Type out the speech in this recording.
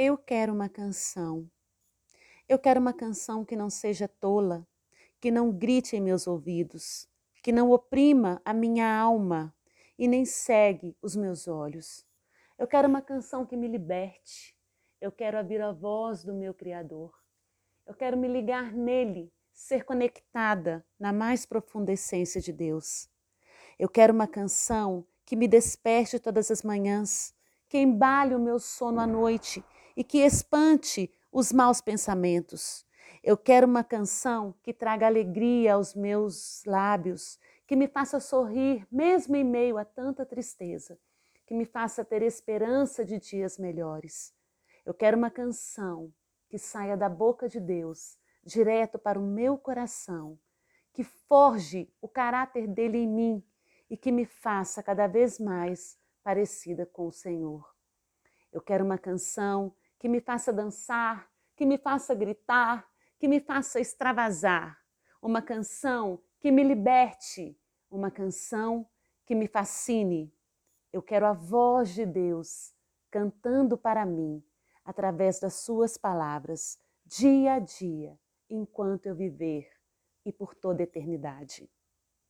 Eu quero uma canção. Eu quero uma canção que não seja tola, que não grite em meus ouvidos, que não oprima a minha alma e nem segue os meus olhos. Eu quero uma canção que me liberte. Eu quero ouvir a voz do meu Criador. Eu quero me ligar nele, ser conectada na mais profunda essência de Deus. Eu quero uma canção que me desperte todas as manhãs, que embale o meu sono à noite e que espante os maus pensamentos. Eu quero uma canção que traga alegria aos meus lábios, que me faça sorrir mesmo em meio a tanta tristeza, que me faça ter esperança de dias melhores. Eu quero uma canção que saia da boca de Deus, direto para o meu coração, que forge o caráter dele em mim e que me faça cada vez mais parecida com o Senhor. Eu quero uma canção que me faça dançar, que me faça gritar, que me faça extravasar. Uma canção que me liberte, uma canção que me fascine. Eu quero a voz de Deus cantando para mim, através das Suas palavras, dia a dia, enquanto eu viver e por toda a eternidade.